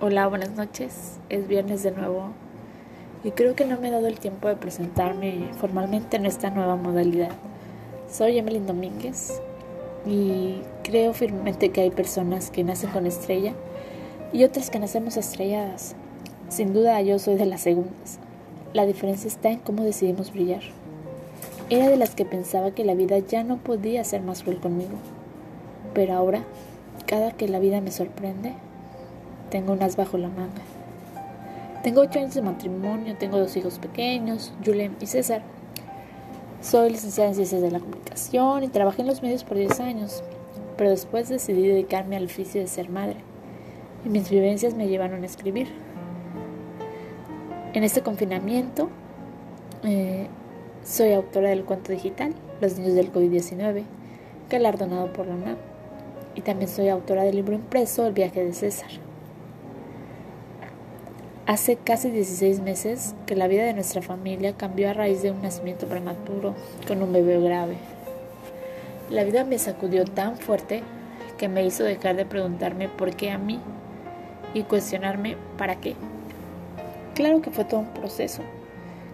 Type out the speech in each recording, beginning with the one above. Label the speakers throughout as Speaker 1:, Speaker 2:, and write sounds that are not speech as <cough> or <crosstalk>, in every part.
Speaker 1: Hola, buenas noches. Es viernes de nuevo y creo que no me he dado el tiempo de presentarme formalmente en esta nueva modalidad. Soy Emily Domínguez y creo firmemente que hay personas que nacen con estrella y otras que nacemos estrelladas. Sin duda yo soy de las segundas. La diferencia está en cómo decidimos brillar. Era de las que pensaba que la vida ya no podía ser más cruel conmigo. Pero ahora, cada que la vida me sorprende, tengo un as bajo la manga. Tengo ocho años de matrimonio, tengo dos hijos pequeños, Julián y César. Soy licenciada en Ciencias de la Comunicación y trabajé en los medios por 10 años, pero después decidí dedicarme al oficio de ser madre y mis vivencias me llevaron a escribir. En este confinamiento eh, soy autora del cuento digital Los niños del COVID-19, galardonado por la UNAM, y también soy autora del libro impreso El viaje de César. Hace casi 16 meses que la vida de nuestra familia cambió a raíz de un nacimiento prematuro con un bebé grave. La vida me sacudió tan fuerte que me hizo dejar de preguntarme por qué a mí y cuestionarme para qué. Claro que fue todo un proceso,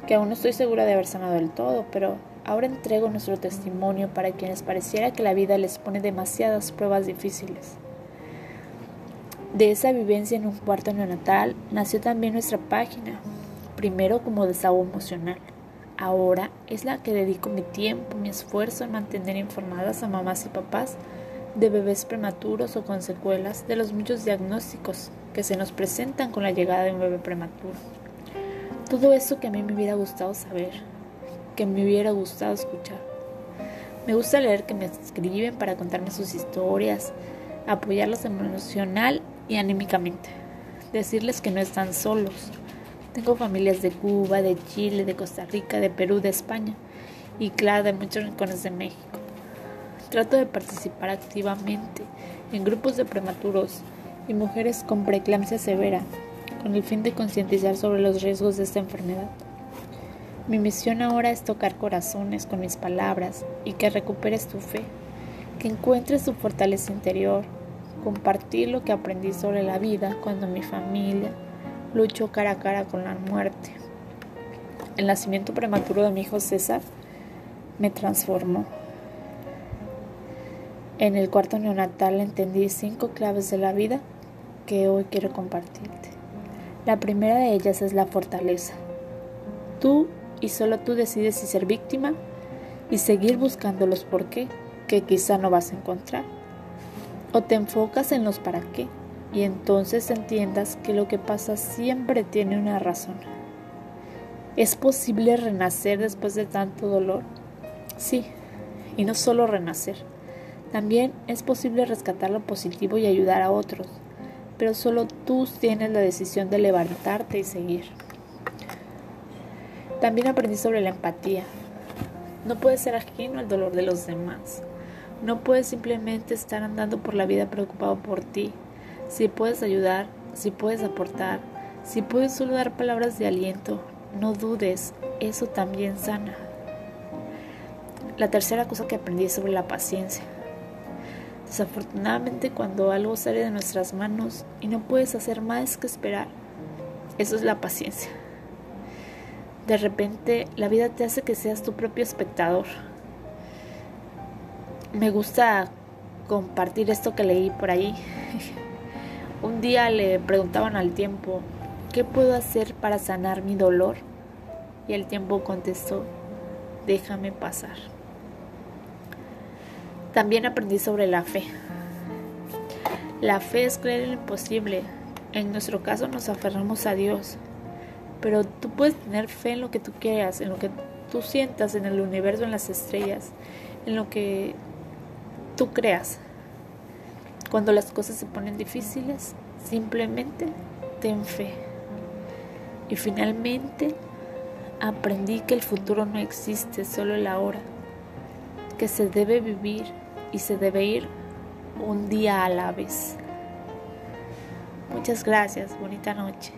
Speaker 1: que aún no estoy segura de haber sanado del todo, pero ahora entrego nuestro testimonio para quienes pareciera que la vida les pone demasiadas pruebas difíciles. De esa vivencia en un cuarto neonatal nació también nuestra página, primero como desahogo emocional. Ahora es la que dedico mi tiempo, mi esfuerzo en mantener informadas a mamás y papás de bebés prematuros o con secuelas de los muchos diagnósticos que se nos presentan con la llegada de un bebé prematuro. Todo eso que a mí me hubiera gustado saber, que me hubiera gustado escuchar. Me gusta leer que me escriben para contarme sus historias, apoyarlos emocional y anímicamente. Decirles que no están solos. Tengo familias de Cuba, de Chile, de Costa Rica, de Perú, de España y claro, de muchos rincones de México. Trato de participar activamente en grupos de prematuros y mujeres con preeclampsia severa con el fin de concientizar sobre los riesgos de esta enfermedad. Mi misión ahora es tocar corazones con mis palabras y que recuperes tu fe, que encuentres tu fortaleza interior, compartir lo que aprendí sobre la vida cuando mi familia luchó cara a cara con la muerte. El nacimiento prematuro de mi hijo César me transformó. En el cuarto neonatal entendí cinco claves de la vida que hoy quiero compartirte. La primera de ellas es la fortaleza. Tú y solo tú decides si ser víctima y seguir buscando los por qué que quizá no vas a encontrar o te enfocas en los para qué y entonces entiendas que lo que pasa siempre tiene una razón. ¿Es posible renacer después de tanto dolor? Sí, y no solo renacer. También es posible rescatar lo positivo y ayudar a otros, pero solo tú tienes la decisión de levantarte y seguir. También aprendí sobre la empatía. No puedes ser ajeno al dolor de los demás. No puedes simplemente estar andando por la vida preocupado por ti. Si puedes ayudar, si puedes aportar, si puedes solo dar palabras de aliento, no dudes, eso también sana. La tercera cosa que aprendí es sobre la paciencia. Desafortunadamente cuando algo sale de nuestras manos y no puedes hacer más que esperar, eso es la paciencia. De repente la vida te hace que seas tu propio espectador me gusta compartir esto que leí por ahí. <laughs> Un día le preguntaban al tiempo, ¿qué puedo hacer para sanar mi dolor? Y el tiempo contestó, déjame pasar. También aprendí sobre la fe. La fe es creer en lo imposible. En nuestro caso nos aferramos a Dios. Pero tú puedes tener fe en lo que tú quieras, en lo que tú sientas, en el universo, en las estrellas, en lo que tú creas. Cuando las cosas se ponen difíciles, simplemente ten fe. Y finalmente aprendí que el futuro no existe, solo el ahora. Que se debe vivir y se debe ir un día a la vez. Muchas gracias, bonita noche.